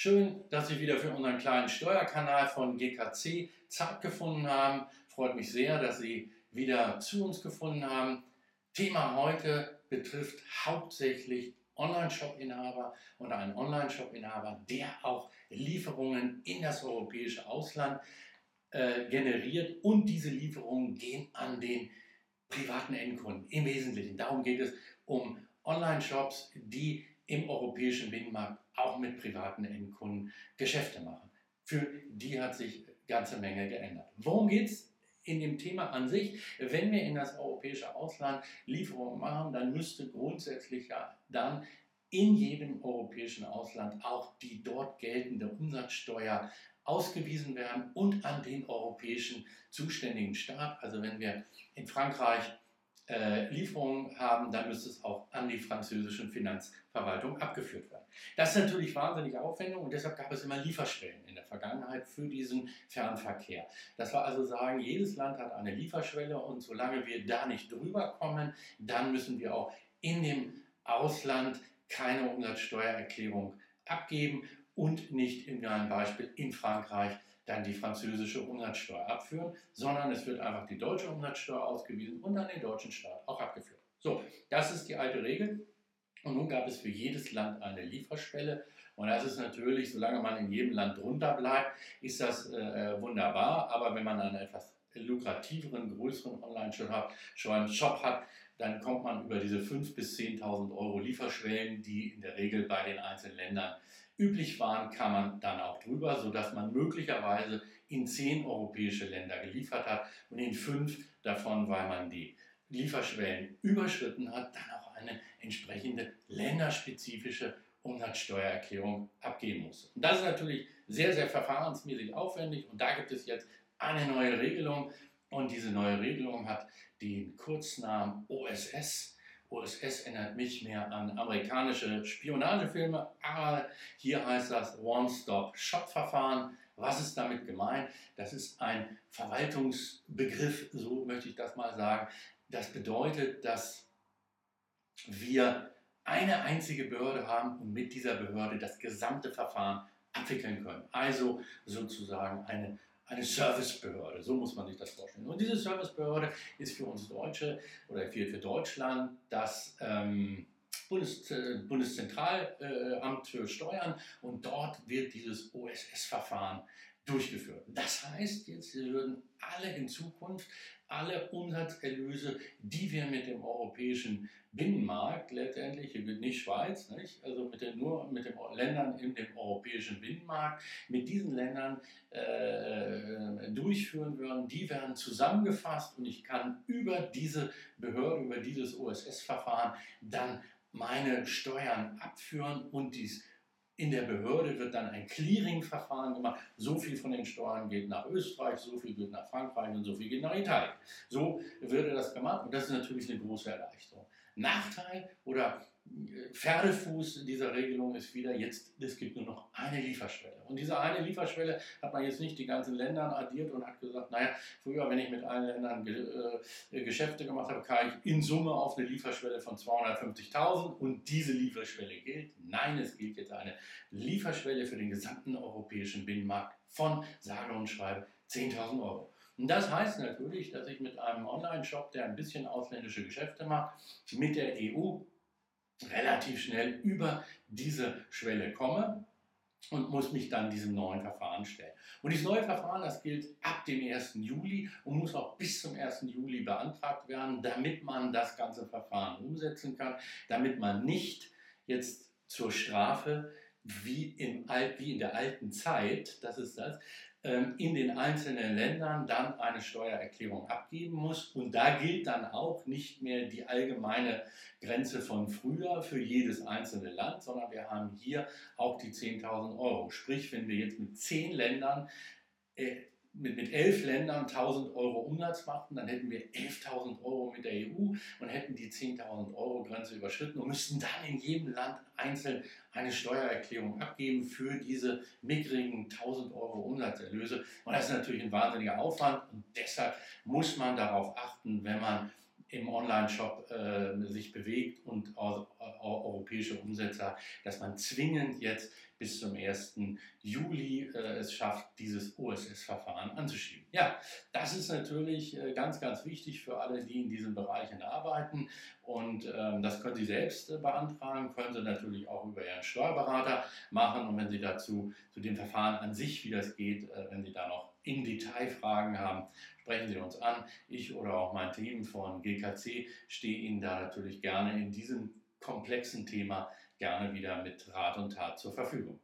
Schön, dass Sie wieder für unseren kleinen Steuerkanal von GKC Zeit gefunden haben. Freut mich sehr, dass Sie wieder zu uns gefunden haben. Thema heute betrifft hauptsächlich Online-Shop-Inhaber und einen Online-Shop-Inhaber, der auch Lieferungen in das europäische Ausland äh, generiert und diese Lieferungen gehen an den privaten Endkunden im Wesentlichen. Darum geht es um Online-Shops, die im europäischen Binnenmarkt auch mit privaten Endkunden Geschäfte machen. Für die hat sich ganze Menge geändert. Worum geht es in dem Thema an sich? Wenn wir in das europäische Ausland Lieferungen machen, dann müsste grundsätzlich ja dann in jedem europäischen Ausland auch die dort geltende Umsatzsteuer ausgewiesen werden und an den europäischen zuständigen Staat. Also wenn wir in Frankreich äh, Lieferungen haben, dann müsste es auch an die französische Finanzverwaltung abgeführt werden. Das ist natürlich wahnsinnig aufwendig und deshalb gab es immer Lieferschwellen in der Vergangenheit für diesen Fernverkehr. Das war also sagen, jedes Land hat eine Lieferschwelle und solange wir da nicht drüber kommen, dann müssen wir auch in dem Ausland keine Umsatzsteuererklärung abgeben und nicht in einem Beispiel in Frankreich dann die französische Umsatzsteuer abführen, sondern es wird einfach die deutsche Umsatzsteuer ausgewiesen und an den deutschen Staat auch abgeführt. So, das ist die alte Regel. Und nun gab es für jedes Land eine Lieferschwelle. Und das ist natürlich, solange man in jedem Land drunter bleibt, ist das äh, wunderbar. Aber wenn man einen etwas lukrativeren, größeren Online-Shop hat, dann kommt man über diese 5.000 bis 10.000 Euro Lieferschwellen, die in der Regel bei den einzelnen Ländern üblich waren, kann man dann auch drüber, sodass man möglicherweise in zehn europäische Länder geliefert hat und in fünf davon, weil man die Lieferschwellen überschritten hat, dann auch eine entsprechende länderspezifische Umsatzsteuererklärung abgeben muss. Und das ist natürlich sehr, sehr verfahrensmäßig aufwendig und da gibt es jetzt eine neue Regelung und diese neue Regelung hat den Kurznamen OSS OSS erinnert mich mehr an amerikanische Spionagefilme, aber hier heißt das One-Stop-Shop-Verfahren. Was ist damit gemeint? Das ist ein Verwaltungsbegriff, so möchte ich das mal sagen. Das bedeutet, dass wir eine einzige Behörde haben und mit dieser Behörde das gesamte Verfahren abwickeln können. Also sozusagen eine eine Servicebehörde, so muss man sich das vorstellen. Und diese Servicebehörde ist für uns Deutsche oder für, für Deutschland das ähm, Bundes, äh, Bundeszentralamt für Steuern und dort wird dieses OSS-Verfahren durchgeführt. Das heißt, jetzt würden alle in Zukunft alle Umsatzerlöse, die wir mit dem europäischen Binnenmarkt letztendlich, nicht Schweiz, nicht? also mit den, nur mit den Ländern in dem europäischen Binnenmarkt, mit diesen Ländern äh, durchführen würden, die werden zusammengefasst und ich kann über diese Behörde, über dieses OSS-Verfahren dann meine Steuern abführen und dies in der Behörde wird dann ein Clearing-Verfahren gemacht. So viel von den Steuern geht nach Österreich, so viel geht nach Frankreich und so viel geht nach Italien. So würde das gemacht und das ist natürlich eine große Erleichterung. Nachteil oder Pferdefuß dieser Regelung ist wieder jetzt, es gibt nur noch eine Lieferschwelle. Und diese eine Lieferschwelle hat man jetzt nicht die ganzen Länder addiert und hat gesagt, naja, früher, wenn ich mit allen Ländern äh, Geschäfte gemacht habe, kam ich in Summe auf eine Lieferschwelle von 250.000 und diese Lieferschwelle gilt. Nein, es gilt jetzt eine Lieferschwelle für den gesamten europäischen Binnenmarkt von sage und schreibe 10.000 Euro. Und das heißt natürlich, dass ich mit einem Online-Shop, der ein bisschen ausländische Geschäfte macht, mit der EU relativ schnell über diese Schwelle komme und muss mich dann diesem neuen Verfahren stellen. Und dieses neue Verfahren, das gilt ab dem 1. Juli und muss auch bis zum 1. Juli beantragt werden, damit man das ganze Verfahren umsetzen kann, damit man nicht jetzt zur Strafe wie, im, wie in der alten Zeit, das ist das, ähm, in den einzelnen Ländern dann eine Steuererklärung abgeben muss. Und da gilt dann auch nicht mehr die allgemeine Grenze von früher für jedes einzelne Land, sondern wir haben hier auch die 10.000 Euro. Sprich, wenn wir jetzt mit zehn Ländern äh, mit, mit elf Ländern 1000 Euro Umsatz machten, dann hätten wir 11.000 Euro mit der EU und hätten die 10.000 Euro Grenze überschritten und müssten dann in jedem Land einzeln eine Steuererklärung abgeben für diese mickrigen 1000 Euro Umsatzerlöse. Und das ist natürlich ein wahnsinniger Aufwand und deshalb muss man darauf achten, wenn man im Online-Shop äh, sich bewegt und europäische Umsetzer, dass man zwingend jetzt bis zum 1. Juli äh, es schafft, dieses OSS-Verfahren anzuschieben. Ja, das ist natürlich äh, ganz, ganz wichtig für alle, die in diesen Bereichen arbeiten. Und ähm, das können Sie selbst äh, beantragen, können Sie natürlich auch über Ihren Steuerberater machen. Und wenn Sie dazu zu dem Verfahren an sich, wie das geht, äh, wenn Sie da noch im Detail Fragen haben, sprechen Sie uns an. Ich oder auch mein Team von GKC stehe Ihnen da natürlich gerne in diesem komplexen Thema gerne wieder mit Rat und Tat zur Verfügung.